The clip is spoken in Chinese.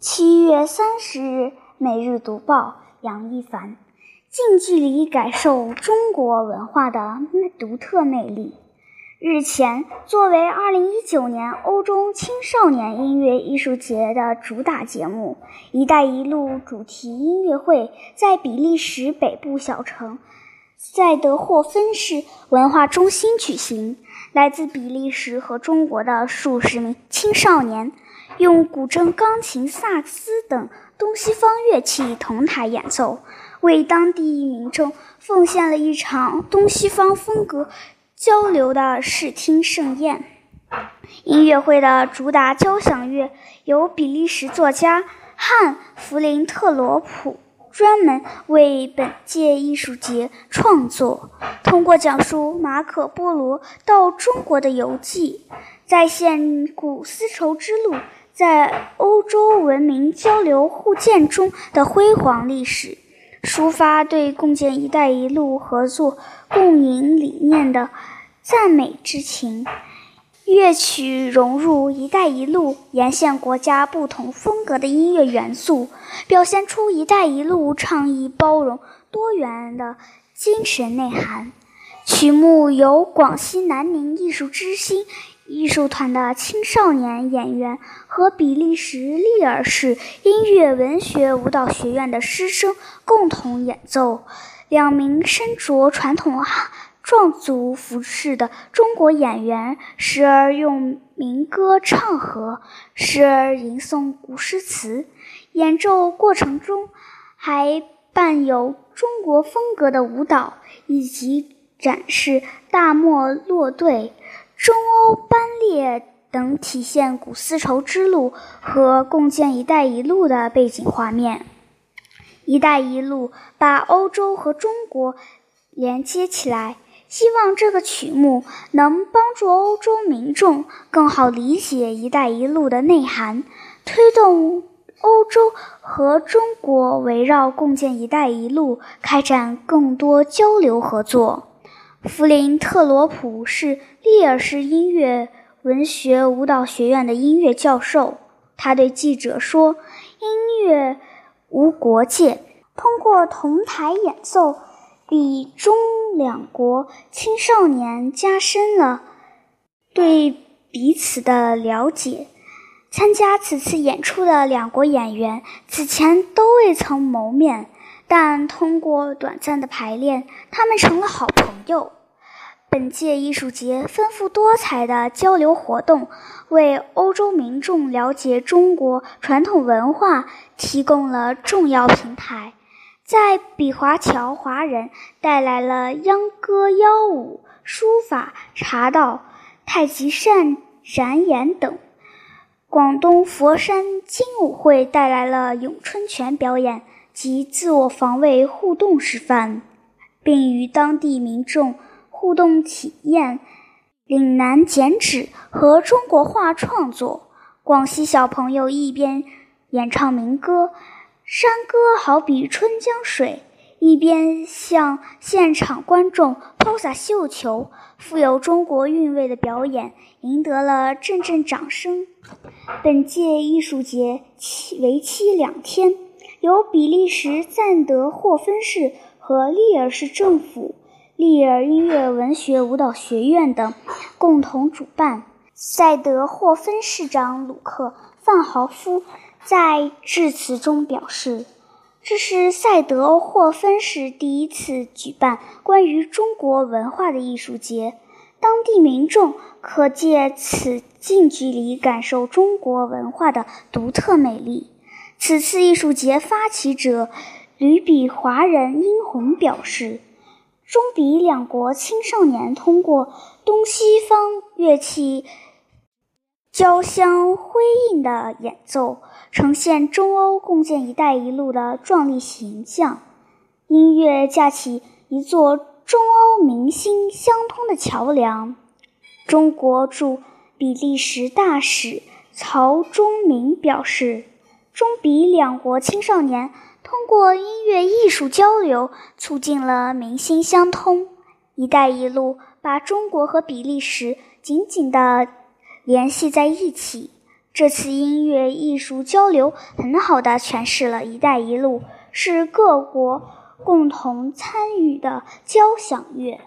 七月三十日，《每日读报》杨一凡：近距离感受中国文化的独特魅力。日前，作为二零一九年欧洲青少年音乐艺术节的主打节目，“一带一路”主题音乐会在比利时北部小城塞德霍芬市文化中心举行。来自比利时和中国的数十名青少年，用古筝、钢琴、萨克斯等东西方乐器同台演奏，为当地民众奉献了一场东西方风格。交流的视听盛宴，音乐会的主打交响乐由比利时作家汉弗林特罗普专门为本届艺术节创作，通过讲述马可波罗到中国的游记，再现古丝绸之路在欧洲文明交流互鉴中的辉煌历史。抒发对共建“一带一路”合作共赢理念的赞美之情。乐曲融入“一带一路”沿线国家不同风格的音乐元素，表现出“一带一路”倡议包容多元的精神内涵。曲目由广西南宁艺术之星。艺术团的青少年演员和比利时利尔市音乐文学舞蹈学院的师生共同演奏。两名身着传统壮族服饰的中国演员，时而用民歌唱和，时而吟诵古诗词。演奏过程中，还伴有中国风格的舞蹈，以及展示大漠落队。中欧班列等体现古丝绸之路和共建“一带一路”的背景画面。“一带一路”把欧洲和中国连接起来，希望这个曲目能帮助欧洲民众更好理解“一带一路”的内涵，推动欧洲和中国围绕共建“一带一路”开展更多交流合作。弗林特罗普是利尔市音乐文学舞蹈学院的音乐教授。他对记者说：“音乐无国界，通过同台演奏，比中两国青少年加深了对彼此的了解。参加此次演出的两国演员此前都未曾谋面。”但通过短暂的排练，他们成了好朋友。本届艺术节丰富多彩的交流活动，为欧洲民众了解中国传统文化提供了重要平台。在比华侨华人带来了秧歌、腰舞、书法、茶道、太极扇、展演等；广东佛山精武会带来了咏春拳表演。及自我防卫互动示范，并与当地民众互动体验岭南剪纸和中国画创作。广西小朋友一边演唱民歌，山歌好比春江水，一边向现场观众抛洒绣球，富有中国韵味的表演赢得了阵阵掌声。本届艺术节期为期两天。由比利时赞德霍芬市和利尔市政府、利尔音乐文学舞蹈学院等共同主办。塞德霍芬市长鲁克·范豪夫在致辞中表示：“这是塞德霍芬市第一次举办关于中国文化的艺术节，当地民众可借此近距离感受中国文化的独特美丽。”此次艺术节发起者吕比华人殷红表示，中比两国青少年通过东西方乐器交相辉映的演奏，呈现中欧共建“一带一路”的壮丽形象。音乐架起一座中欧民心相通的桥梁。中国驻比利时大使曹忠明表示。中比两国青少年通过音乐艺术交流，促进了民心相通。“一带一路”把中国和比利时紧紧地联系在一起，这次音乐艺术交流很好地诠释了“一带一路”是各国共同参与的交响乐。